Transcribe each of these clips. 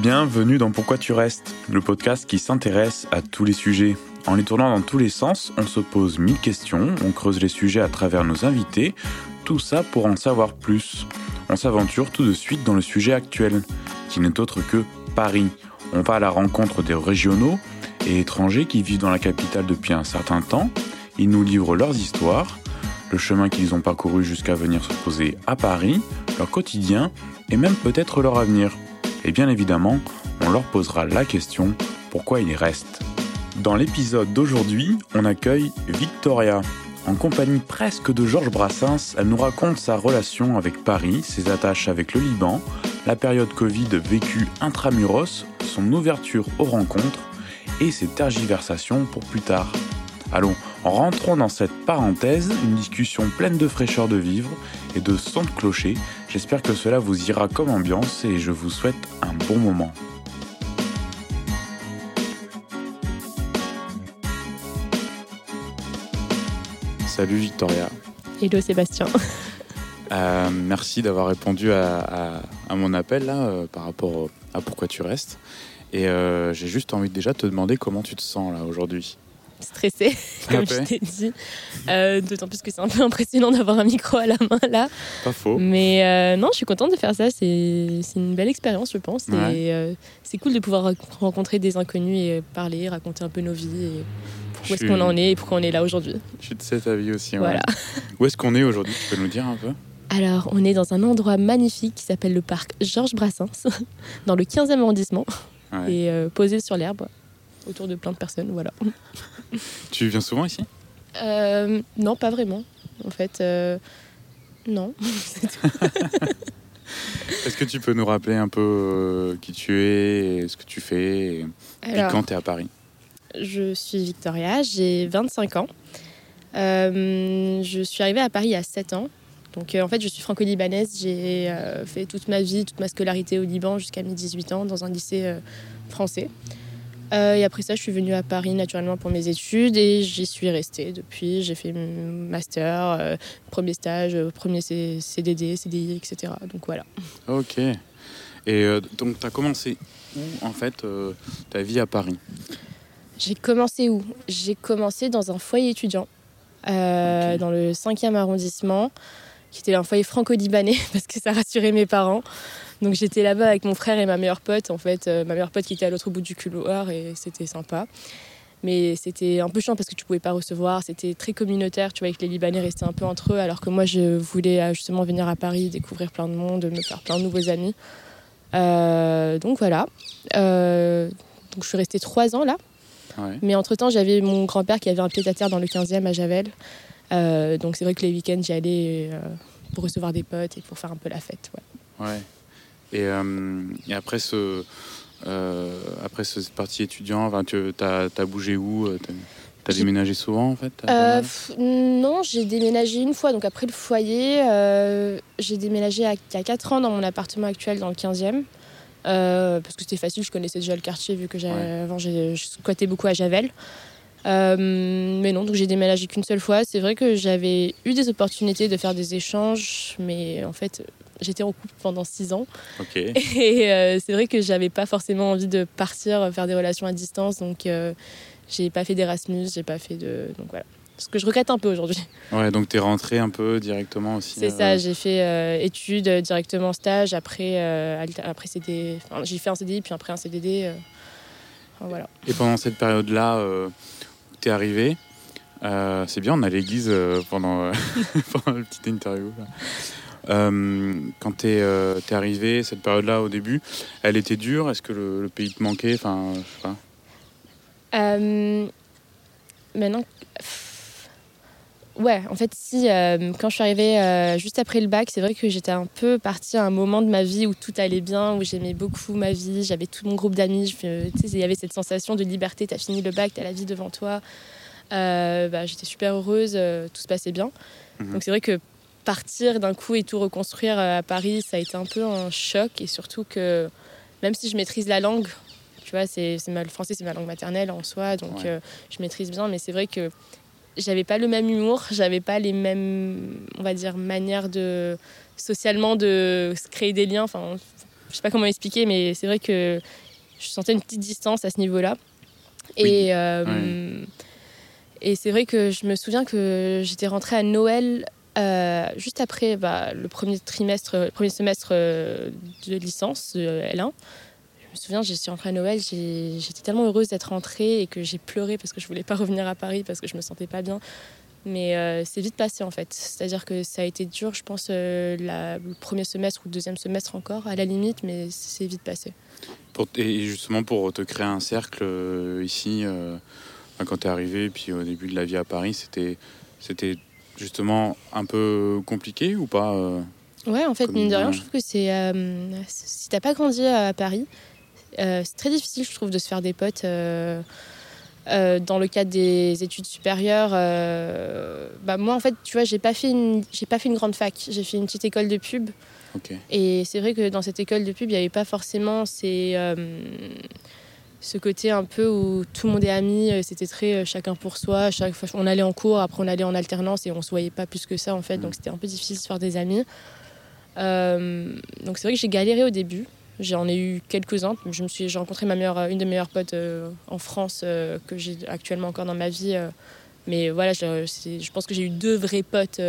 Bienvenue dans Pourquoi tu restes, le podcast qui s'intéresse à tous les sujets. En les tournant dans tous les sens, on se pose mille questions, on creuse les sujets à travers nos invités, tout ça pour en savoir plus. On s'aventure tout de suite dans le sujet actuel, qui n'est autre que Paris. On va à la rencontre des régionaux et étrangers qui vivent dans la capitale depuis un certain temps. Ils nous livrent leurs histoires, le chemin qu'ils ont parcouru jusqu'à venir se poser à Paris, leur quotidien et même peut-être leur avenir. Et bien évidemment, on leur posera la question pourquoi ils restent. Dans l'épisode d'aujourd'hui, on accueille Victoria. En compagnie presque de Georges Brassens, elle nous raconte sa relation avec Paris, ses attaches avec le Liban, la période Covid vécue intramuros, son ouverture aux rencontres et ses tergiversations pour plus tard. Allons, rentrons dans cette parenthèse, une discussion pleine de fraîcheur de vivre et de son de clocher. J'espère que cela vous ira comme ambiance et je vous souhaite un bon moment. Salut Victoria. Hello Sébastien. Euh, merci d'avoir répondu à, mon appel là, euh, par rapport à pourquoi tu restes. Et euh, j'ai juste envie de déjà te demander comment tu te sens là aujourd'hui stressée, comme je t'ai dit. Euh, d'autant plus que c'est un peu impressionnant d'avoir un micro à la main là. Pas faux. Mais euh, non, je suis contente de faire ça. C'est une belle expérience, je pense. Et euh, c'est cool de pouvoir rencontrer des inconnus et parler, raconter un peu nos vies. Et où est-ce qu'on en est et pourquoi on est là aujourd'hui. Je suis de cet avis aussi. Voilà. où est-ce qu'on est aujourd'hui Tu peux nous dire un peu? Alors, on est dans un endroit magnifique qui s'appelle le parc Georges Brassens, dans le 15e arrondissement, et posé sur l'herbe autour de plein de personnes. Voilà. tu viens souvent ici? Euh, Non, pas vraiment. En fait, euh, non. Est-ce que tu peux nous rappeler un peu euh, qui tu es, ce que tu fais, et, quand tu es à Paris? Je suis Victoria, j'ai 25 ans. je suis arrivée à Paris a 7 ans. Donc en fait, je suis franco-libanaise. J'ai fait toute ma vie, toute ma scolarité au Liban jusqu'à mes 18 ans dans un lycée français. Euh, et après ça, je suis venue à Paris naturellement pour mes études et j'y suis restée depuis. J'ai fait master, euh, premier stage, euh, premier CDD, CDI, etc. Donc voilà. Ok. Et donc, tu as commencé où en fait ta vie à Paris? J'ai commencé où? J'ai commencé dans un foyer étudiant dans le 5e arrondissement, qui était un foyer franco-libanais parce que ça rassurait mes parents. Donc j'étais là-bas avec mon frère et ma meilleure pote, en fait, euh, ma meilleure pote qui était à l'autre bout du couloir et c'était sympa. Mais c'était un peu chiant parce que tu pouvais pas recevoir, c'était très communautaire, tu vois, que les Libanais restaient un peu entre eux, alors que moi je voulais euh, justement venir à Paris, découvrir plein de monde, me faire plein de nouveaux amis. Euh, donc voilà. donc je suis restée trois ans là. Mais entre-temps, j'avais mon grand-père qui avait un pied-à-terre dans le 15e à Javel. donc c'est vrai que les week-ends, j'y allais pour recevoir des potes et pour faire un peu la fête. Ouais. ouais. Et, euh, et après ce, euh, après cette partie étudiant, tu as, as, bougé où euh, Tu as déménagé souvent en fait Non, j'ai déménagé une fois. Donc après le foyer, j'ai déménagé il y a 4 ans dans mon appartement actuel dans le 15e. parce que c'était facile, je connaissais déjà le quartier vu que avant j'ai squatté beaucoup à Javel. mais non, donc j'ai déménagé qu'une seule fois. C'est vrai que j'avais eu des opportunités de faire des échanges, mais en fait, j'étais en couple pendant six ans. Et euh, c'est vrai que j'avais pas forcément envie de partir faire des relations à distance. Donc, euh, j'ai pas fait d'Erasmus, j'ai pas fait de. Donc voilà. Ce que je regrette un peu aujourd'hui. Ouais, donc tu es rentrée un peu directement aussi. C'est ça, j'ai fait études, directement stage, après, après CD... Enfin, j'ai fait un CDI, puis après un CDD. voilà. Et pendant cette période-là, tu es arrivée. c'est bien, on a l'église pendant, pendant la petite interview. Euh, quand tu es, euh, arrivé, cette période-là au début, elle était dure? Est-ce que le, pays te manquait? Enfin, je sais pas. Euh, maintenant, ouais, en fait, si, quand je suis arrivée juste après le bac, c'est vrai que j'étais un peu partie à un moment de ma vie où tout allait bien, où j'aimais beaucoup ma vie, j'avais tout mon groupe d'amis, il y avait cette sensation de liberté, tu as fini le bac, tu as la vie devant toi. Bah, j'étais super heureuse, tout se passait bien. Mhm. Donc c'est vrai que partir d'un coup et tout reconstruire euh, à Paris, ça a été un peu un choc. Et surtout que même si je maîtrise la langue, tu vois, c'est, le français, c'est ma langue maternelle en soi, donc euh, je maîtrise bien. Mais c'est vrai que j'avais pas le même humour, j'avais pas les mêmes, on va dire, manières de socialement de créer des liens. Enfin, je sais pas comment expliquer, mais c'est vrai que je sentais une petite distance à ce niveau-là. Et, euh, et c'est vrai que je me souviens que j'étais rentrée à Noël euh, juste après bah, le premier trimestre, le premier semestre de licence L1. Je me souviens, je suis rentrée à Noël, j'étais tellement heureuse d'être rentrée et que j'ai pleuré parce que je voulais pas revenir à Paris parce que je me sentais pas bien. Mais euh, c'est vite passé en fait. C'est-à-dire que ça a été dur, je pense, euh, le premier semestre ou le deuxième semestre encore, à la limite, mais c'est vite passé. et justement pour te créer un cercle euh, ici, quand tu es arrivé, puis au début de la vie à Paris, c'était justement un peu compliqué ou pas Ouais, en fait, mine de rien, je trouve que c'est. si t'as pas grandi à Paris, c'est très difficile, je trouve, de se faire des potes. Euh, dans le cadre des études supérieures, euh, bah moi en fait, tu vois, j'ai pas fait une, j'ai pas fait une grande fac. J'ai fait une petite école de pub. Et c'est vrai que dans cette école de pub, il n'y avait pas forcément ces, euh, ce côté un peu où tout le monde est ami. C'était très chacun pour soi. Chaque fois, on allait en cours, après on allait en alternance et on se voyait pas plus que ça en fait. Donc mm. c'était un peu difficile de se faire des amis. donc c'est vrai que j'ai galéré au début. J'en ai eu quelques-uns. Je me suis, j'ai rencontré ma meilleure, une de mes meilleures potes euh, en France euh, que j'ai actuellement encore dans ma vie. Euh. mais voilà, je, je, pense que j'ai eu deux vrais potes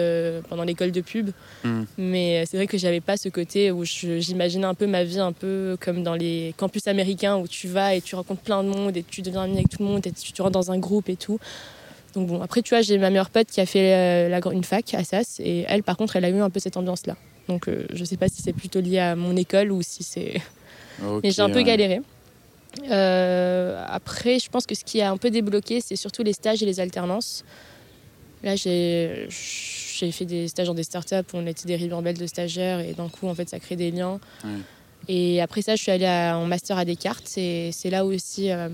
pendant l'école de pub. Hmm. Mais c'est vrai que j'avais pas ce côté où j'imaginais un peu ma vie un peu comme dans les campus américains où tu vas et tu rencontres plein de monde et tu deviens ami avec tout le monde et tu, rentres dans un groupe et tout. Donc bon, après tu vois, j'ai ma meilleure pote qui a fait la, une fac à SAS et elle par contre elle a eu un peu cette ambiance là. Donc euh, je ne sais pas si c'est plutôt lié à mon école ou si c'est. Mais j'ai un peu galéré. Euh, après, je pense que ce qui a un peu débloqué, c'est surtout les stages et les alternances. Là, j'ai fait des stages dans des startups où on était des ribambelles de stagiaires et d'un coup, en fait, ça crée des liens. Et après ça, je suis allée en master à Descartes et c'est là aussi euh,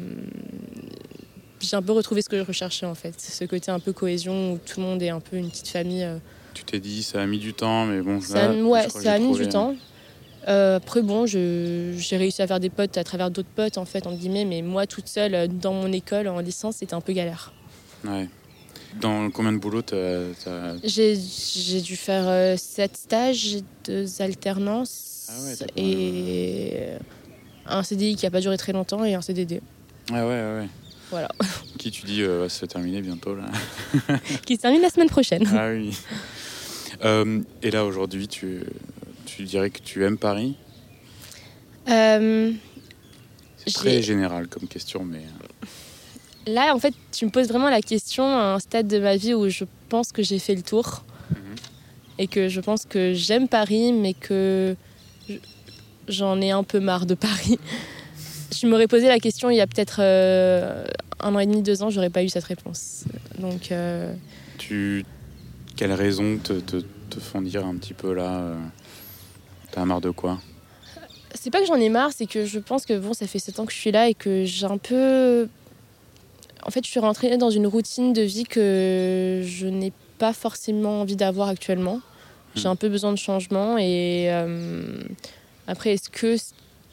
j'ai un peu retrouvé ce que je recherchais en fait, ce côté un peu cohésion où tout le monde est un peu une petite famille tu t'es dit ça a mis du temps, mais bon. Ça, ouais, ça a mis du temps. Euh, après, bon, j'ai réussi à faire des potes à travers d'autres potes, en fait, en guillemets, mais moi, toute seule, euh, dans mon école, en licence, c'était un peu galère. Ouais. Dans combien de boulot J'ai dû faire euh, sept stages, deux alternances ah ouais, et un CDI qui n'a pas duré très longtemps et un CDD. Ah ouais, ouais, ouais. Voilà. Qui tu dis va se terminer bientôt là Qui se termine la semaine prochaine. Ah oui. Euh, et là, aujourd'hui, tu, tu dirais que tu aimes Paris euh, C'est très général comme question, mais... Euh. Là, en fait, tu me poses vraiment la question à un stade de ma vie où je pense que j'ai fait le tour. Mhm. Et que je pense que j'aime Paris, mais que j'en ai un peu marre de Paris. je m'aurais posé la question il y a peut-être un an et demi, deux ans, j'aurais pas eu cette réponse. Donc... Tu quelles raisons te, te, font dire un petit peu là, euh, t'as marre de quoi? C'est pas que j'en ai marre, c'est que je pense que bon, ça fait 7 ans que je suis là et que j'ai un peu. En fait, je suis rentrée dans une routine de vie que je n'ai pas forcément envie d'avoir actuellement. J'ai hmm. un peu besoin de changement et euh, après, est-ce que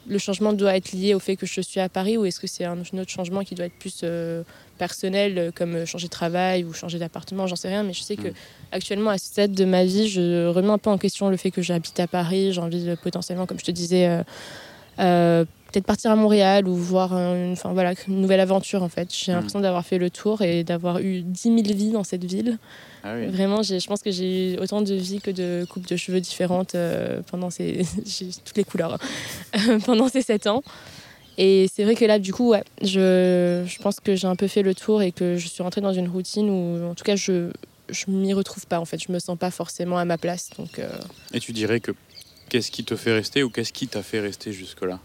le changement doit être lié au fait que je suis à Paris ou est-ce que c'est un autre changement qui doit être plus euh, personnel euh, comme euh, changer de travail ou changer d'appartement, j'en sais rien, mais je sais que mm. actuellement à ce stade de ma vie, je remets un peu en question le fait que j'habite à Paris. J'ai envie de potentiellement, comme je te disais, euh, peut-être partir à Montréal ou voir une, enfin, voilà, une nouvelle aventure en fait. J'ai mm. l'impression d'avoir fait le tour et d'avoir eu 10 000 vies dans cette ville. Ah Vraiment, je pense que j'ai eu autant de vies que de coupes de cheveux différentes pendant ces. j'ai toutes les couleurs hein, pendant ces 7 ans. Et c'est vrai que là, du coup, ouais, je, je pense que j'ai un peu fait le tour et que je suis rentrée dans une routine où, en tout cas, je je m'y retrouve pas. En fait, je me sens pas forcément à ma place. Donc. Euh. Et tu dirais que qu'est-ce qui te fait rester ou qu'est-ce qui t'a fait rester jusque-là?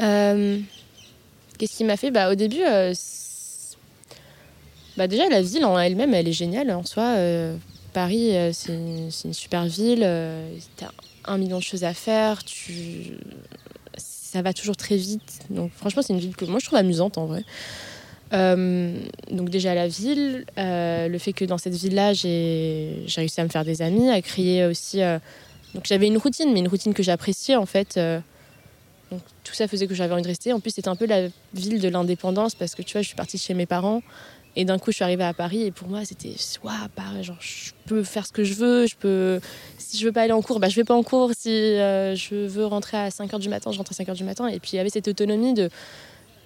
Euh, Qu'est-ce qui m'a fait? Bah, au début, euh, bah déjà la ville en elle-même, elle est géniale en soi. Paris, c'est une super ville un million de choses à faire, tu... ça va toujours très vite. Donc franchement, c'est une ville que moi je trouve amusante en vrai. Euh, donc déjà la ville, euh, le fait que dans cette ville-là, j'ai réussi à me faire des amis, à créer aussi... Euh, donc j'avais une routine, mais une routine que j'appréciais en fait. donc tout ça faisait que j'avais envie de rester. En plus, c'était un peu la ville de l'indépendance parce que tu vois, je suis partie chez mes parents Et d'un coup, je suis arrivée à Paris et pour moi, c'était waouh, Paris, genre, je peux faire ce que je veux. Je peux, si je veux pas aller en cours, bah, je vais pas en cours. Si euh, je veux rentrer à 5 h du matin, je rentre à 5 h du matin. Et puis, il y avait cette autonomie de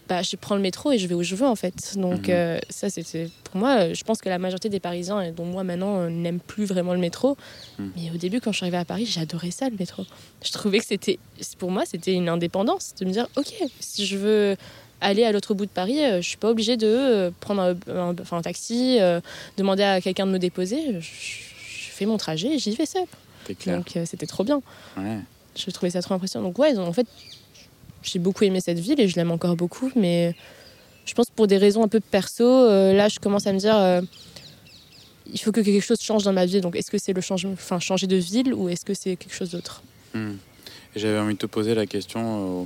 bah, je prends le métro et je vais où je veux en fait. Donc Mhm. euh, ça c'était pour moi, euh, je pense que la majorité des Parisiens, et dont moi maintenant, euh, n'aiment plus vraiment le métro. Mhm. Mais au début quand je suis arrivée à Paris, j'adorais ça le métro. Je trouvais que c'était, pour moi c'était une indépendance de me dire ok si je veux aller à l'autre bout de Paris, euh, je suis pas obligée de euh, prendre un, un- enfin, un taxi, euh, demander à quelqu'un de me déposer. Je, je fais mon trajet et j'y vais seule. Clair. Donc c'était trop bien. Ouais. Je trouvais ça trop impressionnant. Donc ouais, en fait, j'ai beaucoup aimé cette ville et je l'aime encore beaucoup, mais je pense pour des raisons un peu perso, euh, là, je commence à me dire, euh, il faut que quelque chose change dans ma vie. Donc est-ce que c'est le changement, enfin changer de ville ou est-ce que c'est quelque chose d'autre? Hmm. J'avais envie de te poser la question. euh,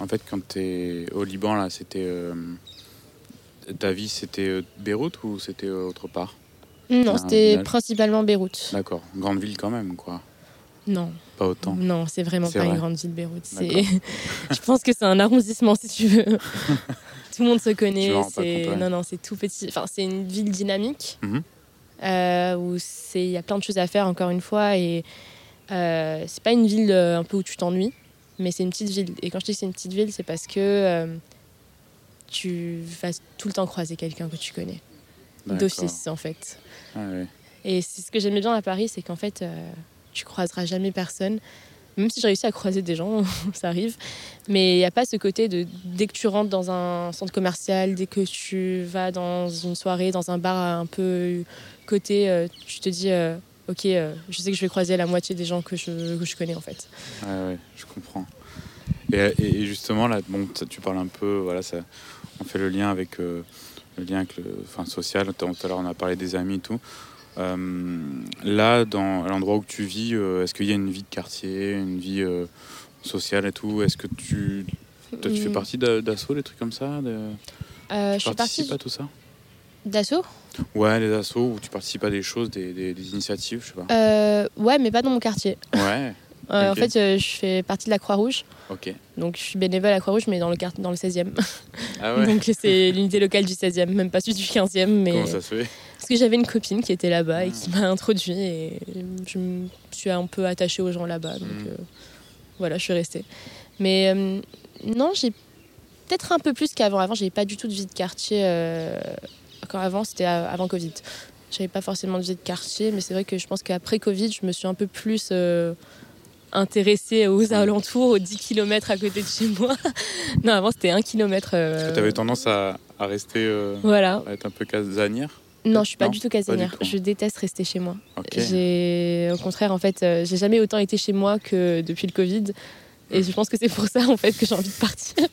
en fait, quand tu es au Liban, là, c'était. euh, ta vie, c'était euh, Beyrouth ou c'était euh, autre part? Non, c'était principalement Beyrouth. D'accord. Grande ville quand même, quoi. Non, Pas autant. non, c'est vraiment pas vrai. une grande ville Beyrouth. C'est, je pense que c'est un arrondissement si tu veux. tout le monde se connaît. C'est ouais. non, non, c'est tout petit. Enfin, c'est une ville dynamique Mhm. euh, où c'est il y a plein de choses à faire encore une fois et euh, c'est pas une ville euh, un peu où tu t'ennuies, mais c'est une petite ville. Et quand je dis que c'est une petite ville, c'est parce que euh, tu vas tout le temps croiser quelqu'un que tu connais d'office en fait. Ah. Et c'est ce que j'aimais bien à Paris, c'est qu'en fait, euh, tu croiseras jamais personne. Même si j'ai réussi à croiser des gens, ça arrive. Mais il n'y a pas ce côté de dès que tu rentres dans un centre commercial, dès que tu vas dans une soirée, dans un bar un peu côté, euh, tu te dis, euh, ok, euh, je sais que je vais croiser la moitié des gens que je, que je connais en fait. Ouais, ouais, je comprends. Et, et- et justement, là, bon, tu parles un peu, voilà, ça, on fait le lien avec euh, le lien avec le, enfin, social. Tout à l'heure, on a parlé des amis et tout. Euh, là, dans l'endroit où tu vis, est-ce qu'il y a une vie de quartier, une vie sociale et tout? Est-ce que tu, toi, tu fais Hum, partie d'a- d'assauts, des trucs comme ça de... Je suis partie à tout ça? d'assaut? Ouais, les assos où tu participes à des choses, des, des- des initiatives, je sais pas. Euh, Ouais, mais pas dans mon quartier. Ouais, Euh. En fait, euh, je fais partie de la Croix-Rouge. ok. Donc je suis bénévole à la Croix-Rouge, mais dans le, dans le 16e. Ah ouais. Donc c'est l'unité locale du 16e, même pas celui du 15e. Mais... Comment ça se fait? Parce que j'avais une copine qui était là-bas et Ah. qui m'a introduit et je me suis un peu attachée aux gens là-bas. Donc Mm. euh, voilà, je suis restée. Mais non, j'ai peut-être un peu plus qu'avant. Avant, j'avais pas du tout de vie de quartier. Euh, Quand avant, c'était avant Covid. J'avais pas forcément de vie de quartier, mais c'est vrai que je pense qu'après Covid, je me suis un peu plus euh, intéressée aux alentours, aux 10 km à côté de chez moi. non, avant, c'était 1 km. Parce que tu avais tendance à, à rester, euh, Voilà. à être un peu casanière Non, je suis pas Non, du tout casanière. Je déteste rester chez moi. J'ai, au contraire, en fait, euh, j'ai jamais autant été chez moi que depuis le Covid. Et je pense que c'est pour ça, en fait, que j'ai envie de partir.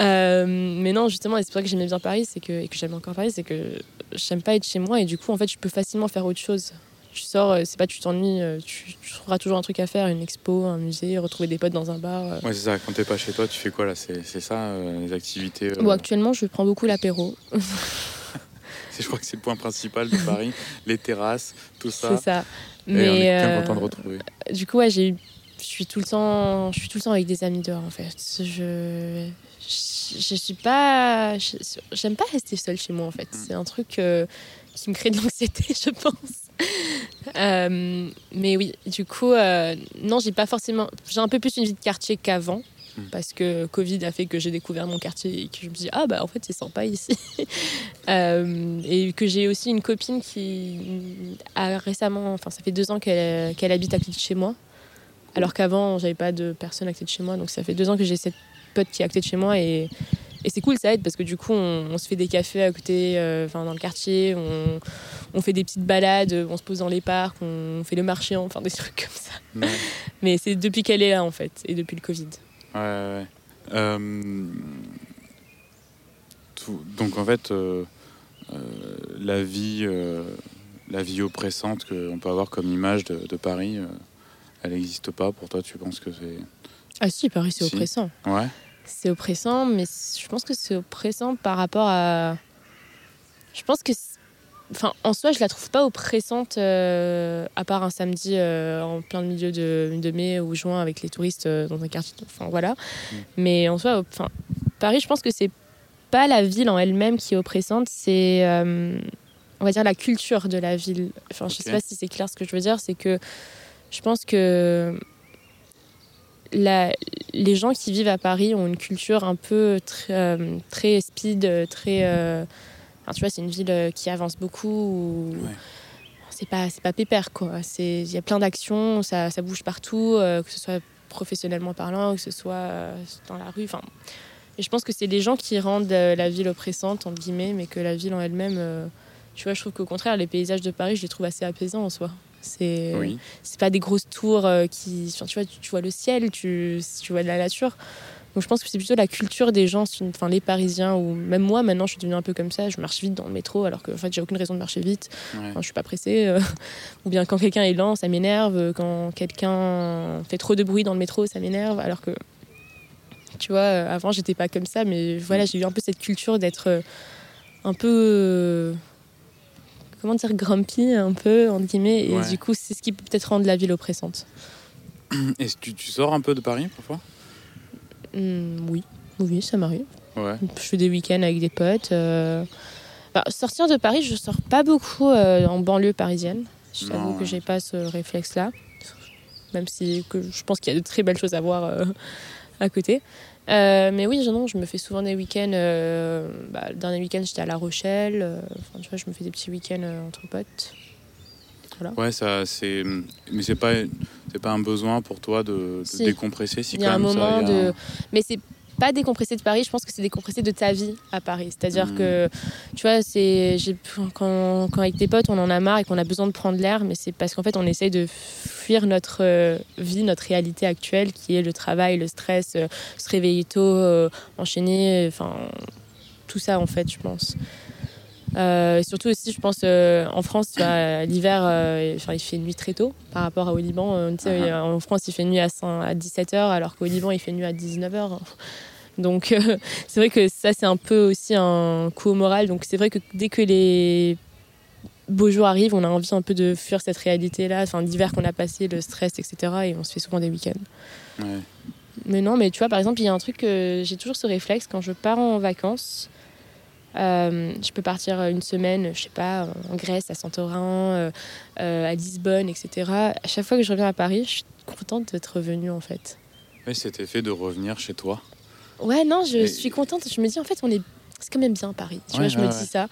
Euh, mais non, justement, et c'est pour ça que j'aimais bien Paris, c'est que, et que j'aime encore Paris, c'est que j'aime pas être chez moi. Et du coup, en fait, je peux facilement faire autre chose. Tu sors, euh, c'est pas tu t'ennuies, euh, tu, tu trouveras toujours un truc à faire, une expo, un musée, retrouver des potes dans un bar. Ouais, c'est ça. Quand t'es pas chez toi, tu fais quoi là C'est ça, euh, les activités euh, Bon, actuellement, je prends beaucoup l'apéro. Je crois que c'est le point principal de Paris. les terrasses, tout ça. C'est ça. Et on est Mais content de retrouver. du coup, ouais, j'ai eu- je suis tout le temps, je suis tout le temps avec des amis dehors en fait. Je, je, je suis pas, j'aime pas rester seule chez moi en fait. C'est un truc euh, qui me crée de l'anxiété, je pense. Euh, mais oui, du coup, euh, non, j'ai pas forcément, j'ai un peu plus une vie de quartier qu'avant. Mm. Parce que Covid a fait que j'ai découvert mon quartier et que je me dis ah bah en fait c'est sympa ici Euh, et que j'ai aussi une copine qui a récemment enfin ça fait deux ans qu'elle qu'elle habite à côté de chez moi alors qu'avant j'avais pas de personne à côté de chez moi donc ça fait deux ans que j'ai cette pote qui est à côté de chez moi et, et c'est cool ça aide parce que du coup on, on se fait des cafés à côté euh, dans le quartier on, on fait des petites balades on se pose dans les parcs on fait le marché enfin des trucs comme ça. Ouais, mais c'est depuis qu'elle est là en fait et depuis le Covid. Ouais, ouais. Euh, tout- donc en fait, euh, euh, la vie, euh, la vie oppressante qu'on peut avoir comme image de, de Paris, euh, elle n'existe pas. Pour toi, tu penses que c'est ah si Paris c'est Si. oppressant ouais. c'est oppressant, mais je pense que c'est oppressant par rapport à. Je pense que. Enfin, en soi, je la trouve pas oppressante, euh, à part un samedi euh, en plein milieu de, de mai ou juin avec les touristes euh, dans un quartier. Enfin, voilà. Mm. Mais en soi, enfin, Paris, je pense que c'est pas la ville en elle-même qui est oppressante, c'est on va dire la culture de la ville. Enfin, je sais pas si c'est clair ce que je veux dire, c'est que je pense que la, les gens qui vivent à Paris ont une culture un peu très, euh, très speed, très. Euh, tu vois, c'est une ville euh, qui avance beaucoup. C'est pas, c'est pas pépère, quoi. Il y a plein d'actions, ça, ça, bouge partout, que ce soit professionnellement parlant, que ce soit dans la rue. Enfin, et je pense que c'est les gens qui rendent la ville oppressante, entre guillemets, mais que la ville en elle-même tu vois, je trouve qu'au contraire, les paysages de Paris, je les trouve assez apaisants en soi. C'est c'est pas des grosses tours euh, qui. tu vois, tu, vois le ciel, tu, tu vois de la nature. Donc je pense que c'est plutôt la culture des gens, enfin les Parisiens, ou même moi maintenant je suis devenue un peu comme ça, je marche vite dans le métro alors que en fait j'ai aucune raison de marcher vite, je suis pas pressée. Euh. ou bien quand quelqu'un est lent, ça m'énerve, quand quelqu'un fait trop de bruit dans le métro, ça m'énerve, alors que tu vois, euh, avant j'étais pas comme ça, mais voilà, j'ai eu un peu cette culture d'être un peu comment dire, grumpy un peu, entre guillemets. Et du coup, c'est ce qui peut peut-être rendre la ville oppressante. Est-ce que tu sors un peu de Paris parfois? Mmh, Oui, oui, ça m'arrive. Je fais des week-ends avec des potes. Euh. sortir de Paris, je sors pas beaucoup euh, en banlieue parisienne. Je t'avoue que j'ai pas ce réflexe-là. Même si que je pense qu'il y a de très belles choses à voir euh, à côté. Euh, mais oui, non, je me fais souvent des week-ends. Euh, bah, le dernier week-end, j'étais à La Rochelle. Euh, enfin, tu vois, je me fais des petits week-ends entre potes. Voilà. Ouais, ça, c'est. Mais c'est pas, c'est pas un besoin pour toi de, décompresser si Il y a un moment de. Mais c'est pas décompresser de Paris, je pense que c'est décompresser de ta vie à Paris. C'est-à-dire hmm. que, tu vois, c'est quand, quand, avec tes potes, on en a marre et qu'on a besoin de prendre l'air, mais c'est parce qu'en fait, on essaye de fuir notre euh, vie, notre réalité actuelle, qui est le travail, le stress, euh, se réveiller tôt, euh, enchaîner, enfin, tout ça, en fait, je pense. Euh, surtout aussi, je pense, en France, l'hiver, enfin, il fait nuit très tôt par rapport au Liban. Uh-huh. En France, il fait nuit à, à 17h, alors qu'au Liban, il fait nuit à 19h. Donc, c'est vrai que ça, c'est un peu aussi un coup au moral. Donc, c'est vrai que dès que les beaux jours arrivent, on a envie un peu de fuir cette réalité-là, enfin, l'hiver qu'on a passé, le stress, etc. Et on se fait souvent des week-ends. Mais non, mais tu vois, par exemple, il y a un truc que j'ai toujours ce réflexe quand je pars en vacances. Euh, je peux partir une semaine, je sais pas, en Grèce, à Santorin, euh, euh, à Lisbonne, etc. À chaque fois que je reviens à Paris, je suis contente d'être revenue en fait. Oui, cet effet de revenir chez toi. Ouais, non, je suis contente. Je me dis en fait, on est, c'est quand même bien Paris. Tu vois, je me dis ça.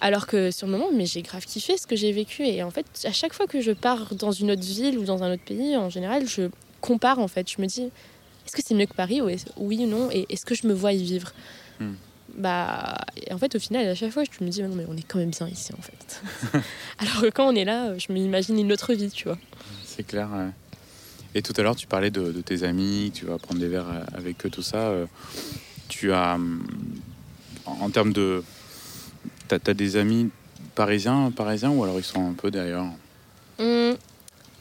Alors que sur le moment, mais j'ai grave kiffé ce que j'ai vécu. Et en fait, à chaque fois que je pars dans une autre ville ou dans un autre pays, en général, je compare en fait. Je me dis, est-ce que c'est mieux que Paris ou Oui ou non? Et est-ce que je me vois y vivre? Hmm bah en fait au final à chaque fois je me dis non mais on est quand même bien ici en fait alors que quand on est là je m'imagine une autre vie tu vois c'est clair et tout à l'heure tu parlais de, tes amis tu vas prendre des verres avec eux tout ça euh, tu as en termes de as des amis parisiens parisiens ou alors ils sont un peu derrière mmh.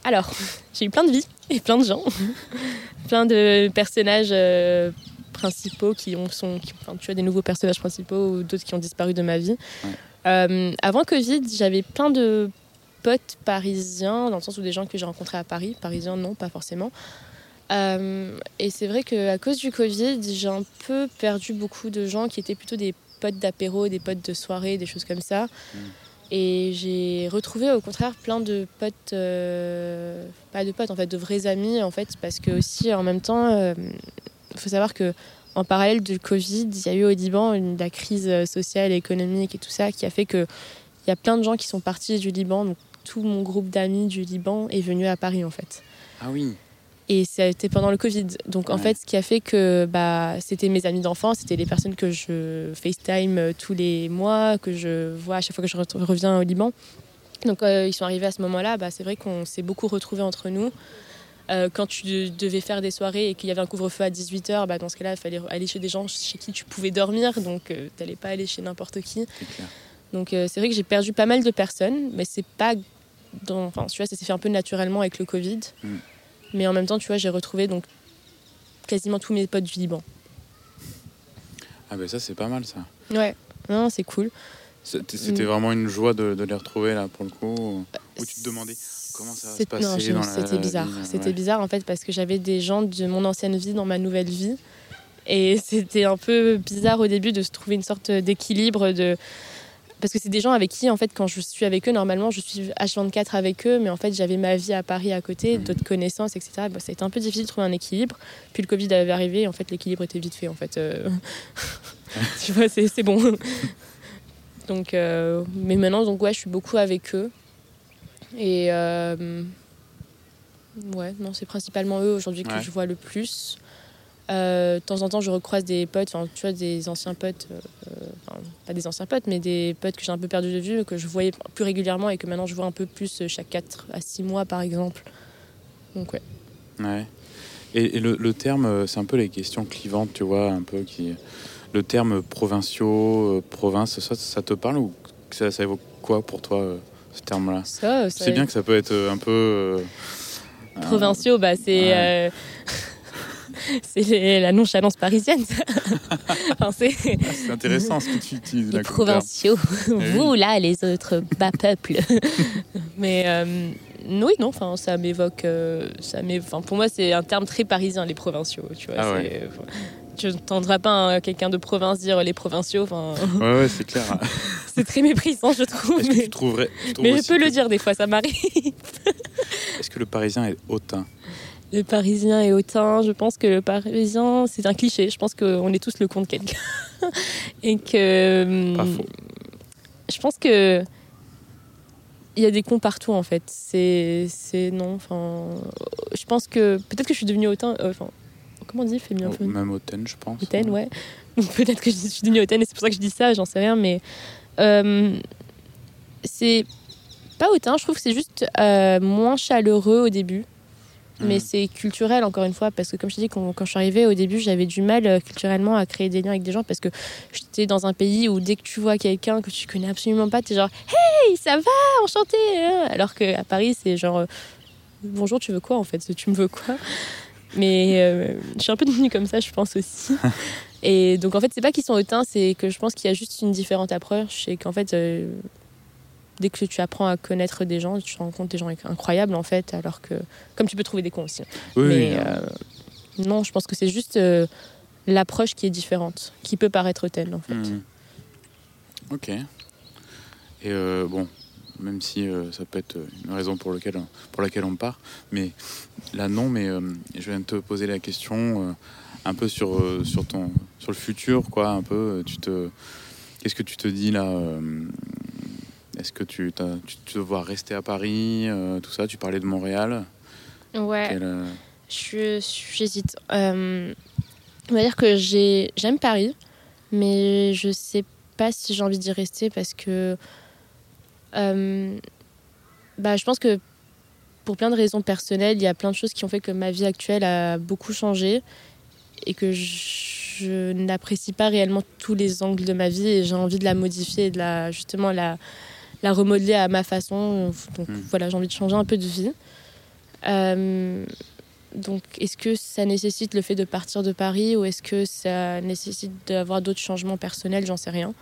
alors j'ai eu plein de vies et plein de gens plein de personnages euh, principaux qui ont sont enfin, tu as des nouveaux personnages principaux ou d'autres qui ont disparu de ma vie. Euh, avant Covid, j'avais plein de potes parisiens, dans le sens où des gens que j'ai rencontrés à Paris, parisiens non, pas forcément. Euh, et c'est vrai qu'à cause du Covid, j'ai un peu perdu beaucoup de gens qui étaient plutôt des potes d'apéro, des potes de soirée, des choses comme ça. Mm. Et j'ai retrouvé au contraire plein de potes, euh, pas de potes en fait, de vrais amis en fait, parce que aussi en même temps, il faut savoir que en parallèle du Covid, il y a eu au Liban une, la crise sociale et économique et tout ça qui a fait qu'il y a plein de gens qui sont partis du Liban. Donc tout mon groupe d'amis du Liban est venu à Paris en fait. Ah oui. Et c'était pendant le Covid. Donc en fait, ce qui a fait que bah, c'était mes amis d'enfance, c'était les personnes que je FaceTime tous les mois, que je vois à chaque fois que je reviens au Liban. Donc euh, ils sont arrivés à ce moment-là, bah, c'est vrai qu'on s'est beaucoup retrouvés entre nous. Euh, quand tu devais faire des soirées et qu'il y avait un couvre-feu à 18h, bah, dans ce cas-là, il fallait aller chez des gens chez qui tu pouvais dormir, donc euh, tu n'allais pas aller chez n'importe qui. Donc euh, c'est vrai que j'ai perdu pas mal de personnes, mais c'est pas. Dans... Enfin, tu vois, ça s'est fait un peu naturellement avec le Covid. Mm. Mais en même temps, tu vois, j'ai retrouvé donc quasiment tous mes potes du Liban. Ah ben ça, c'est pas mal ça. Ouais, non, c'est cool. C'était mm. vraiment une joie de, les retrouver là pour le coup Ou tu te demandais comment ça va se passer C'était bizarre. C'était bizarre en fait parce que j'avais des gens de mon ancienne vie dans ma nouvelle vie. Et c'était un peu bizarre au début de se trouver une sorte d'équilibre de parce que c'est des gens avec qui, en fait, quand je suis avec eux, normalement, je suis H24 avec eux, mais en fait, j'avais ma vie à Paris à côté, mmh. d'autres connaissances, etc. Bah, ça a été un peu difficile de trouver un équilibre. Puis le Covid avait arrivé, et en fait, l'équilibre était vite fait, en fait. Euh. tu vois, c'est bon. donc, euh, mais maintenant, donc, ouais, je suis beaucoup avec eux. Et euh, ouais, non, c'est principalement eux aujourd'hui que je vois le plus. Euh, de temps en temps, je recroise des potes, tu vois, des anciens potes, euh, pas des anciens potes, mais des potes que j'ai un peu perdu de vue, que je voyais plus régulièrement et que maintenant je vois un peu plus chaque 4 à 6 mois, par exemple. Donc, ouais. Ouais. Et, le, terme, euh, c'est un peu les questions clivantes, tu vois, un peu qui. Le terme provinciaux, province, ça, ça te parle ou ça, évoque quoi pour toi, ce terme-là? Ça, C'est bien que ça peut être un peu. Provinciaux, bah, c'est. c'est la nonchalance parisienne. Ah, c'est intéressant ce que tu utilises. Les provinciaux, eh vous là, les autres bas peuples. Mais euh, oui, non, enfin, ça m'évoque. Euh, ça pour moi, c'est un terme très parisien, les provinciaux. Tu vois, ah tu n'entendras pas quelqu'un de province dire les provinciaux. Enfin, ouais, ouais, c'est clair. c'est très méprisant, je trouve. Mais... que tu trouverais, mais je peux le dire des fois, ça m'arrive. Est-ce que le parisien est hautain? Le Parisien est hautain. Je pense que le Parisien, c'est un cliché. Je pense qu'on est tous le con de quelqu'un. Et que. Pas faux. Je pense que. Il y a des cons partout en fait. C'est. Non, enfin. Je pense que. Peut-être que je suis devenue hautain. Euh, enfin. comment on dit Même hautaine, je pense. Hautaine, ouais. peut-être que je suis devenue hautaine et c'est pour ça que je dis ça, j'en sais rien, mais. Euh, c'est pas hautain, je trouve que c'est juste euh, moins chaleureux au début. Mais mm. c'est culturel, encore une fois, parce que comme je te dis, quand, quand je suis arrivée au début, j'avais du mal euh, culturellement à créer des liens avec des gens parce que j'étais dans un pays où dès que tu vois quelqu'un que tu connais absolument pas, tu es genre Hey, ça va, enchanté hein. Alors qu'à Paris, c'est genre euh, Bonjour, tu veux quoi en fait? Tu me veux quoi? Mais euh, je suis un peu devenue comme ça, je pense aussi. Et donc en fait, c'est pas qu'ils sont hautains, c'est que je pense qu'il y a juste une différente approche et qu'en fait dès que tu apprends à connaître des gens, tu compte des gens incroyables en fait, alors que comme tu peux trouver des cons aussi. Mais euh, non, je pense que c'est juste euh, l'approche qui est différente, qui peut paraître telle en fait. Hmm. Ok. Et euh, bon, même si ça peut être une raison pour, lequel, pour laquelle on part, mais là non, mais je viens de te poser la question un peu sur, sur, ton, sur le futur, quoi, un peu, tu te... Qu'est-ce que tu te dis là est-ce que tu, tu, te vois rester à Paris, euh, tout ça? Tu parlais de Montréal. Ouais. Euh, j'hésite. Euh, on va dire que j'aime Paris, mais je sais pas si j'ai envie d'y rester parce que bah, je pense que pour plein de raisons personnelles, il y a plein de choses qui ont fait que ma vie actuelle a beaucoup changé et que je, n'apprécie pas réellement tous les angles de ma vie et j'ai envie de la modifier et de la justement la la remodeler à ma façon. Donc hmm. voilà, j'ai envie de changer un peu de vie. Euh, donc est-ce que ça nécessite le fait de partir de Paris ou est-ce que ça nécessite d'avoir d'autres changements personnels? J'en sais rien.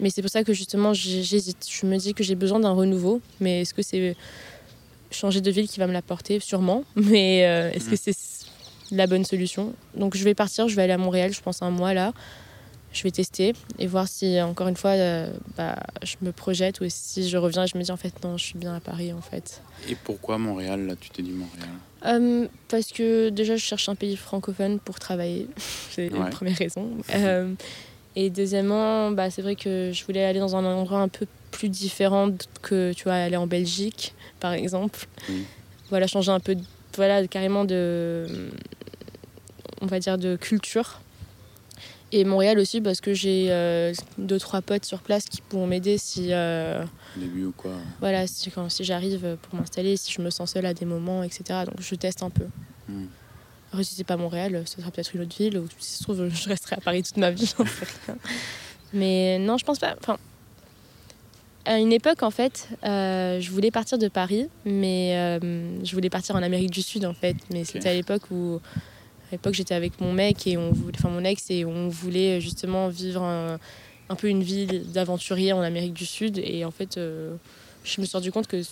Mais c'est pour ça que justement j'hésite. Je me dis que j'ai besoin d'un renouveau, mais est-ce que c'est changer de ville qui va me l'apporter? Sûrement. Mais euh, est-ce que hmm. c'est la bonne solution? Donc je vais partir, je vais aller à Montréal, je pense un mois là je vais tester et voir si, encore une fois, euh, bah, je me projette ou si je reviens et je me dis en fait non, je suis bien à Paris en fait. Et pourquoi Montréal Là, tu t'es dit Montréal? Euh, Parce que déjà, je cherche un pays francophone pour travailler. c'est la première raison. Euh, et deuxièmement, bah, c'est vrai que je voulais aller dans un endroit un peu plus différent que tu vois, aller en Belgique, par exemple. Voilà, changer un peu, voilà, carrément de, on va dire, de culture et Montréal aussi parce que j'ai euh, deux trois potes sur place qui pourront m'aider si euh, début ou quoi. Voilà, si, si j'arrive pour m'installer, si je me sens seule à des moments, etc. Donc je teste un peu. Hmm. Après, si c'est pas Montréal, ce sera peut-être une autre ville ou si ça se trouve, je resterai à Paris toute ma vie, j'en sais rien. Mais non, je pense pas. Enfin, à une époque, en fait, euh, je voulais partir de Paris, mais je voulais partir en Amérique du Sud, en fait. Mais c'était à l'époque où à l'époque, j'étais avec mon mec et on voulait, enfin mon ex et on voulait justement vivre un, peu une vie d'aventurier en Amérique du Sud. Et en fait, euh, je me suis rendu compte que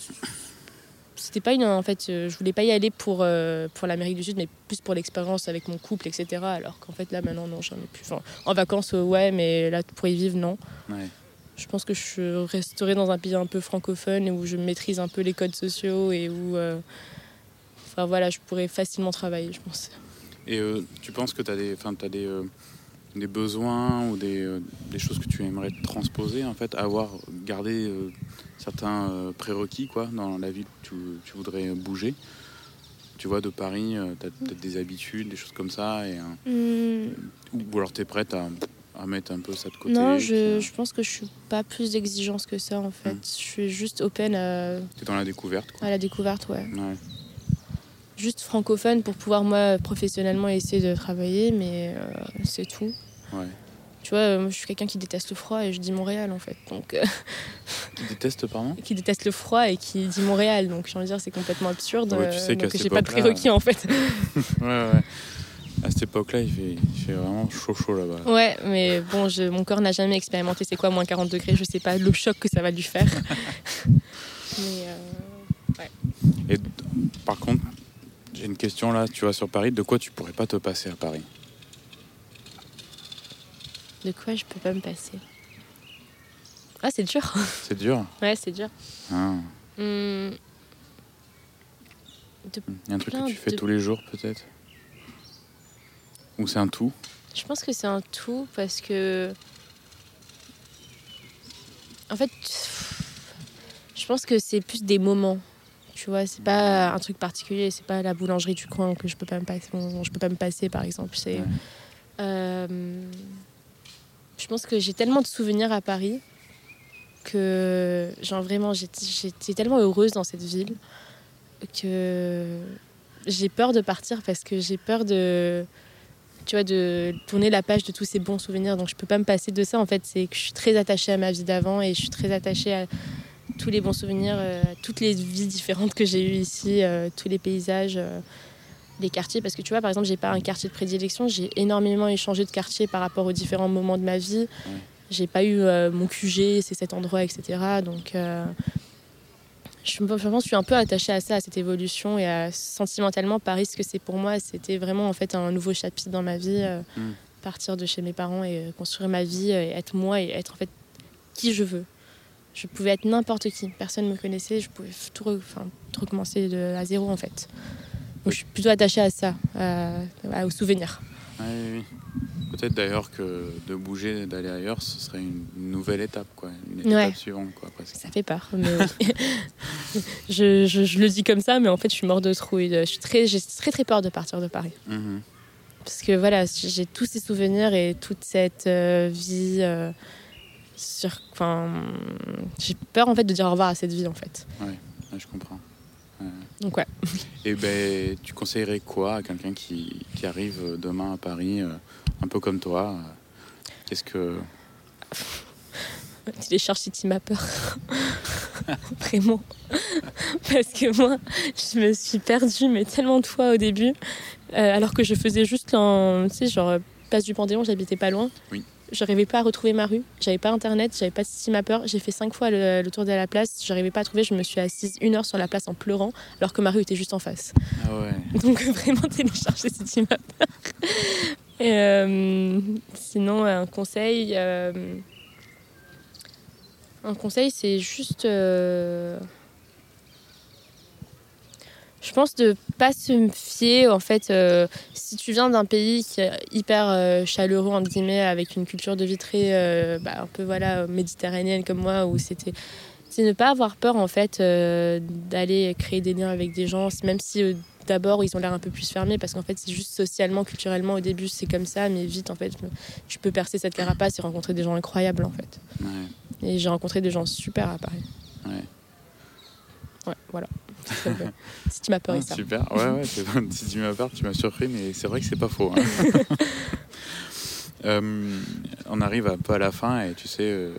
c'était pas une. En fait, euh, je voulais pas y aller pour, euh, pour l'Amérique du Sud, mais plus pour l'expérience avec mon couple, etc. Alors qu'en fait, là, maintenant, non, j'en ai plus. Enfin, en vacances, euh, ouais, mais là, pour y vivre, non. Ouais. Je pense que je resterai dans un pays un peu francophone et où je maîtrise un peu les codes sociaux et où. euh, Enfin, voilà, je pourrais facilement travailler, je pense. Et euh, tu penses que tu as des, t'as des, euh, des besoins ou des, euh, des choses que tu aimerais transposer, en fait, avoir gardé certains prérequis quoi, dans la ville où tu, tu voudrais bouger? Tu vois, de Paris, tu as peut-être des habitudes, des choses comme ça, et, euh, ou, alors tu es prête à, à mettre un peu ça de côté non, je, je pense que je suis pas plus d'exigence que ça, en fait. Mm. Je suis juste open à, T'es dans la découverte, quoi. à la découverte, ouais. Ouais. Juste francophone pour pouvoir moi professionnellement essayer de travailler mais euh, c'est tout. Ouais. tu vois euh, moi, je suis quelqu'un qui déteste le froid et je dis Montréal en fait. Donc euh, Tu détestes, pardon? Qui déteste le froid et qui dit Montréal. Donc j'ai envie de dire c'est complètement absurde Ouais, tu sais donc j'ai pas de prérequis en fait. Ouais, ouais. À cette époque-là, il fait, il fait vraiment chaud, chaud là-bas. ouais mais bon je, mon corps n'a jamais expérimenté c'est quoi moins 40 degrés? Je sais pas le choc que ça va lui faire. Mais euh, Et par contre, j'ai une question là, tu vois, sur Paris, de quoi tu pourrais pas te passer à Paris? De quoi je peux pas me passer? Ah c'est dur. C'est dur? Ouais c'est dur. Ah. Hum, Il y a un truc que tu fais de- tous les jours peut-être? Ou c'est un tout? Je pense que c'est un tout parce que. En fait, je pense que c'est plus des moments. Tu vois, c'est pas un truc particulier, c'est pas la boulangerie du coin que je peux pas me passer, je peux pas me passer par exemple. C'est, euh, je pense que j'ai tellement de souvenirs à Paris que, genre vraiment, j'étais j'étais tellement heureuse dans cette ville que j'ai peur de partir parce que j'ai peur de, tu vois, de tourner la page de tous ces bons souvenirs. Donc je peux pas me passer de ça. En fait, c'est que je suis très attachée à ma vie d'avant et je suis très attachée à tous les bons souvenirs, euh, toutes les vies différentes que j'ai eues ici, euh, tous les paysages, euh, les quartiers. Parce que tu vois, par exemple, j'ai pas un quartier de prédilection. J'ai énormément échangé de quartiers par rapport aux différents moments de ma vie. J'ai pas eu euh, mon QG, c'est cet endroit, etc. Donc euh, je, pense que je suis un peu attachée à ça, à cette évolution et à, sentimentalement, Paris, ce que c'est pour moi, c'était vraiment en fait un nouveau chapitre dans ma vie. euh, Mm. Partir de chez mes parents et euh, construire ma vie, euh, et être moi et être en fait qui je veux. Je pouvais être n'importe qui, personne ne me connaissait, je pouvais tout, re- enfin, tout recommencer de, à zéro en fait. Donc je suis plutôt attachée à ça, à- aux souvenirs. Ouais, oui, oui. Peut-être d'ailleurs que de bouger, d'aller ailleurs, ce serait une nouvelle étape, quoi. Une étape Ouais. suivante, quoi, presque. Ça fait peur. Mais oui. je, je- je le dis comme ça, mais en fait, je suis morte de trouille. Je suis très, j'ai très très peur de partir de Paris. Mhm. Parce que voilà, j'ai tous ces souvenirs et toute cette euh, vie. euh, enfin, j'ai peur en fait de dire au revoir à cette vie en fait. Ouais, je comprends. Donc ouais. Et ben, tu conseillerais quoi à quelqu'un qui, qui arrive demain à Paris, euh, un peu comme toi euh, Qu'est-ce que. Télécharge City Mapper. Vraiment. Parce que moi, je me suis perdue, mais tellement de fois au début. Euh, alors que je faisais juste en. Tu sais, genre, place du Panthéon, j'habitais pas loin. Oui. Je n'arrivais pas à retrouver ma rue. J'avais pas internet, j'avais pas de Mapper. J'ai fait cinq fois le, le tour de la place. J'arrivais pas à trouver. Je me suis assise une heure sur la place en pleurant, alors que ma rue était juste en face. Ah ouais. Donc vraiment télécharger City Mapper. Et, euh, sinon, un conseil. euh, un conseil, c'est juste. euh, je pense de pas se fier, en fait, euh, si tu viens d'un pays qui est hyper euh, chaleureux, entre guillemets, avec une culture de vie très, euh, bah, un peu, voilà, méditerranéenne comme moi, où c'était c'est ne pas avoir peur en fait d'aller créer des liens avec des gens, même si d'abord ils ont l'air un peu plus fermés parce qu'en fait c'est juste socialement, culturellement au début c'est comme ça, mais vite en fait tu peux percer cette carapace et rencontrer des gens incroyables en fait. ouais. Et j'ai rencontré des gens super à Paris. Ouais. Ouais, voilà. Si tu m'as peur, Ah, ça. super. Ouais, ouais. si tu m'as peur, tu m'as surpris, mais c'est vrai que c'est pas faux. hein. Euh, on arrive un peu à la fin et tu sais, euh,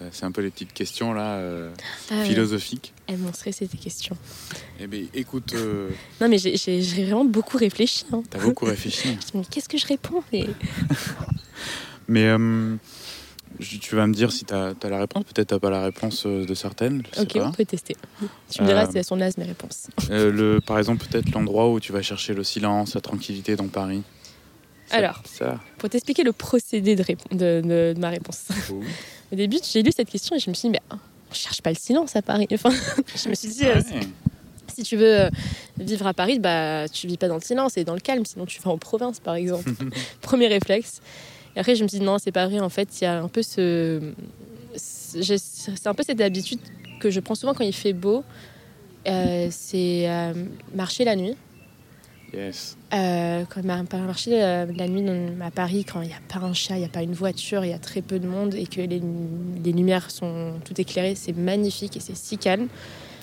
euh, c'est un peu les petites questions là, euh, Ah philosophiques. Elles m'ont stressé tes questions. Eh bien, écoute, Non mais j'ai- vraiment beaucoup réfléchi. Hein. t'as beaucoup réfléchi. Je me dis, qu'est-ce que je réponds Mais tu vas me dire si tu as, la réponse. Peut-être tu n'as pas la réponse euh, de certaines. je sais Ok, pas. on peut tester. Tu me diras Euh, si elles sont nazes mes réponses. Euh, le, par exemple, peut-être l'endroit où tu vas chercher le silence, la tranquillité dans Paris. Alors. Ça. Pour t'expliquer le procédé de, de- de- de ma réponse. Au début, j'ai lu cette question et je me suis dit, mais ah, on cherche pas le silence à Paris. Enfin, je me suis dit, euh, si tu veux vivre à Paris, bah, tu vis pas dans le silence et dans le calme, sinon tu vas en province, par exemple. Premier réflexe. Et après, je me suis dit, non, c'est pas vrai. En fait, il y a un peu ce. C'est un peu cette habitude que je prends souvent quand il fait beau. Euh, c'est euh, marcher la nuit. Yes. Euh, quand marcher la nuit à Paris, quand il n'y a pas un chat, il n'y a pas une voiture, il y a très peu de monde et que les, les lumières sont toutes éclairées, c'est magnifique et c'est si calme.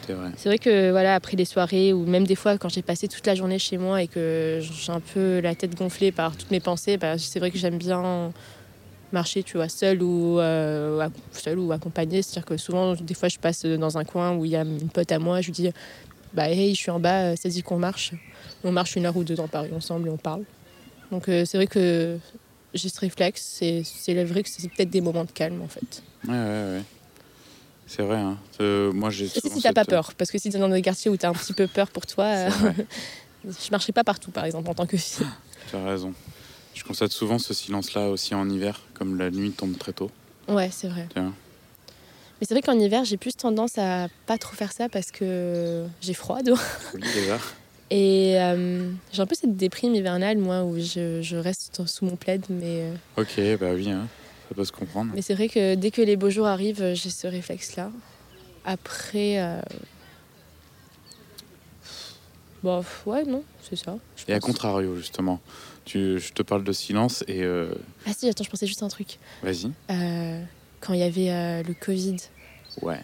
C'est vrai. C'est vrai que voilà, après les soirées ou même des fois quand j'ai passé toute la journée chez moi et que j'ai un peu la tête gonflée par toutes mes pensées, bah, c'est vrai que j'aime bien marcher, tu vois, seule ou euh, seule ou accompagnée. C'est-à-dire que souvent, des fois, je passe dans un coin où il y a une pote à moi, je lui dis, bah hey, je suis en bas, ça dit qu'on marche. On marche une heure ou deux dans Paris ensemble et on parle. Donc euh, c'est vrai que j'ai ce réflexe. C'est vrai que c'est peut-être des moments de calme en fait. Ouais, ouais, ouais. C'est vrai. Hein. Euh, moi, j'ai. Et si, si t'as pas cette- peur, parce que si t'es dans des quartiers où t'as un petit peu peur pour toi, euh, je marcherai pas partout par exemple en tant que fille. Tu as raison. Je constate souvent ce silence-là aussi en hiver, comme la nuit tombe très tôt. Ouais, c'est vrai. Tiens. Mais c'est vrai qu'en hiver, j'ai plus tendance à pas trop faire ça parce que j'ai froid dehors. Oui, déjà. Et euh, j'ai un peu cette déprime hivernale, moi, où je, je reste sous mon plaid. Mais, euh, Ok, bah oui, hein. Ça peut se comprendre. mais c'est vrai que dès que les beaux jours arrivent, j'ai ce réflexe-là. Après. euh, Bon, ouais, non, c'est ça. je Et à contrario, justement, tu, je te parle de silence et euh, Ah si, attends, je pensais juste un truc. vas-y. Euh, quand il y avait euh, le Covid, Ouais.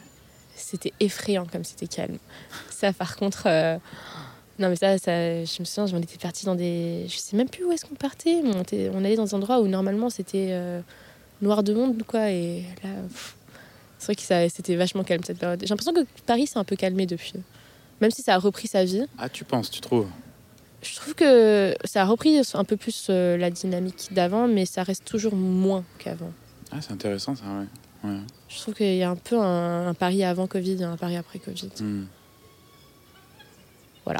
c'était effrayant comme c'était calme. Ça, par contre, euh, non mais ça, ça, je me souviens, on était partis dans des, je sais même plus où est-ce qu'on partait, on, était- on allait dans des endroits où normalement c'était euh, noir de monde quoi, et là, c'est vrai que ça, c'était vachement calme cette période. J'ai l'impression que Paris s'est un peu calmé depuis, même si ça a repris sa vie. Ah, tu penses, tu trouves? Je trouve que ça a repris un peu plus euh, la dynamique d'avant, mais ça reste toujours moins qu'avant. Ah, c'est intéressant ça, ouais. ouais. Je trouve qu'il y a un peu un, un Paris avant Covid et un Paris après Covid. Hmm. Voilà.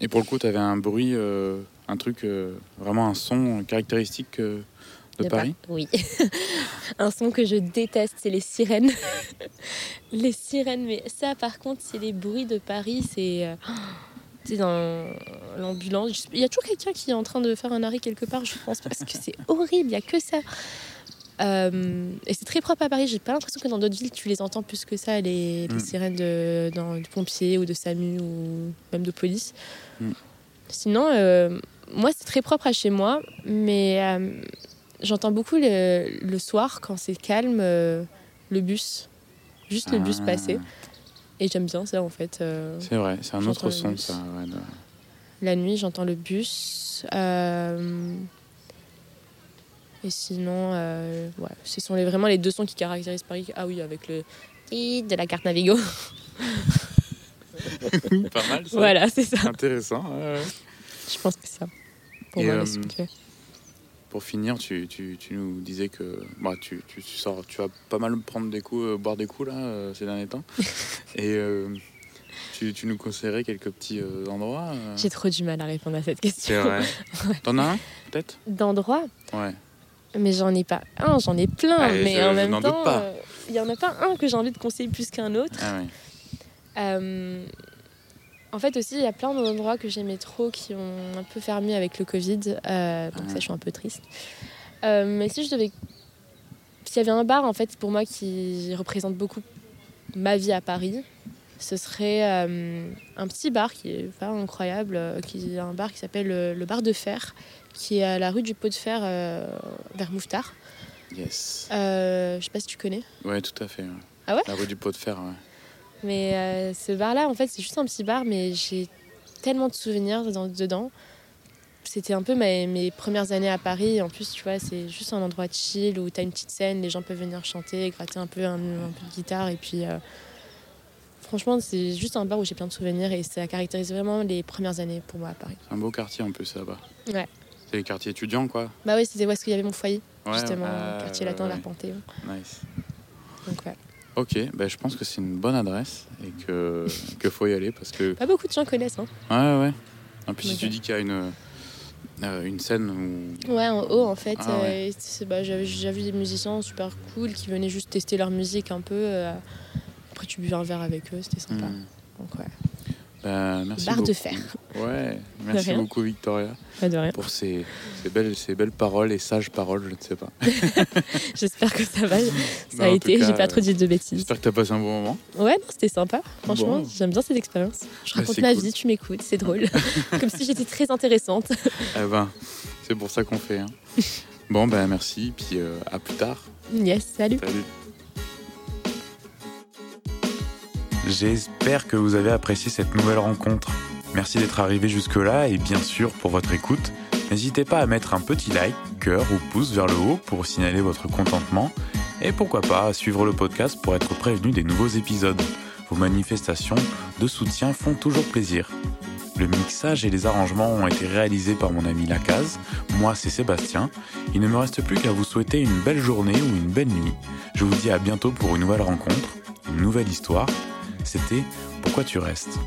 Et pour le coup, tu avais un bruit, euh, un truc, euh, vraiment un son caractéristique euh, De Paris? Oui. un son que je déteste, c'est les sirènes. les sirènes, mais ça, par contre, c'est les bruits de Paris. C'est. euh, sais, dans l'ambulance. Il y a toujours quelqu'un qui est en train de faire un arrêt quelque part, je pense, parce que c'est horrible, il n'y a que ça. Euh, et c'est très propre à Paris. J'ai pas l'impression que dans d'autres villes, tu les entends plus que ça, les, les Mm. sirènes de, dans, de pompiers ou de SAMU ou même de police. Mm. Sinon, euh, moi, c'est très propre à chez moi, mais euh, j'entends beaucoup le, le soir, quand c'est calme, euh, le bus. Juste le bus Ah, passer. Et j'aime bien ça, en fait. euh, C'est vrai, c'est un autre son, ça. ouais, de- la nuit, j'entends le bus. euh, Et sinon, ouais, ce sont les- vraiment les deux sons qui caractérisent Paris. Ah oui, avec le de la carte Navigo. Pas mal, ça. voilà, c'est ça. Intéressant. ouais. Je pense que c'est ça. Pour moi. Pour finir, tu, tu, tu nous disais que bah, tu, tu, tu sors, tu vas pas mal prendre des coups, euh, boire des coups là euh, ces derniers temps. Et euh, tu, tu nous conseillerais quelques petits euh, endroits euh? J'ai trop du mal à répondre à cette question. C'est vrai. T'en as un peut-être? D'endroits? Ouais. Mais j'en ai pas un, j'en ai plein. Allez, mais je- en je même temps, pas. euh, il y en a pas un que j'ai envie de conseiller plus qu'un autre. Ah ouais. En fait aussi, il y a plein d'endroits que j'aimais trop qui ont un peu fermé avec le Covid. euh, donc Ah. ça, je suis un peu triste. Euh, mais si je devais... S'il y avait un bar, en fait, pour moi, qui représente beaucoup ma vie à Paris, ce serait euh, un petit bar qui est pas incroyable, qui est un bar qui s'appelle le Bar de Fer, qui est à la rue du Pot de Fer, vers Mouffetard. Yes. Je sais pas si tu connais. Ouais, tout à fait. ouais. Ah ouais? La rue du pot de fer, ouais. Mais euh, ce bar-là, en fait, c'est juste un petit bar, mais j'ai tellement de souvenirs dans- dedans. C'était un peu mes, mes premières années à Paris. En plus, tu vois, c'est juste un endroit chill où tu as une petite scène, les gens peuvent venir chanter, gratter un peu, un, un peu de guitare. Et puis, euh, franchement, c'est juste un bar où j'ai plein de souvenirs et ça caractérise vraiment les premières années pour moi à Paris. C'est un beau quartier en plus là-bas. Ouais. C'est les quartiers étudiants quoi. Bah oui, c'était où est-ce qu'il y avait mon foyer. justement, ah, quartier latin vers Panthéon. Nice. Donc ouais. Ok, ben, je pense que c'est une bonne adresse et que qu'il faut y aller parce que. Pas beaucoup de gens connaissent. Hein. Ouais, ouais. Et puis si tu dis qu'il y a une, euh, une scène où. Ouais, en haut en fait. Ah euh, bah, J'avais déjà vu des musiciens super cool qui venaient juste tester leur musique un peu. euh, après, tu buvais un verre avec eux, c'était sympa. Hmm. Donc ouais. Merci Barre de fer. Ouais, merci beaucoup Victoria Pas de rien. pour ces, ces belles, ces belles paroles et sages paroles, je ne sais pas. J'espère que ça va. Ça Bah, a été, j'ai pas trop dit de bêtises. J'espère que tu as passé un bon moment. Ouais, c'était sympa. Franchement, Bon. j'aime bien cette expérience. Je Bah, raconte ma cool. vie, tu m'écoutes, c'est drôle. Comme si j'étais très intéressante. Eh ben, c'est pour ça qu'on fait. hein. Bon, ben merci, puis euh, à plus tard. Yes, salut. Salut. J'espère que vous avez apprécié cette nouvelle rencontre. Merci d'être arrivé jusque-là et bien sûr pour votre écoute. N'hésitez pas à mettre un petit like, cœur ou pouce vers le haut pour signaler votre contentement et pourquoi pas à suivre le podcast pour être prévenu des nouveaux épisodes. Vos manifestations de soutien font toujours plaisir. Le mixage et les arrangements ont été réalisés par mon ami Lacaze. Moi, c'est Sébastien. Il ne me reste plus qu'à vous souhaiter une belle journée ou une belle nuit. Je vous dis à bientôt pour une nouvelle rencontre, une nouvelle histoire. C'était Pourquoi tu restes?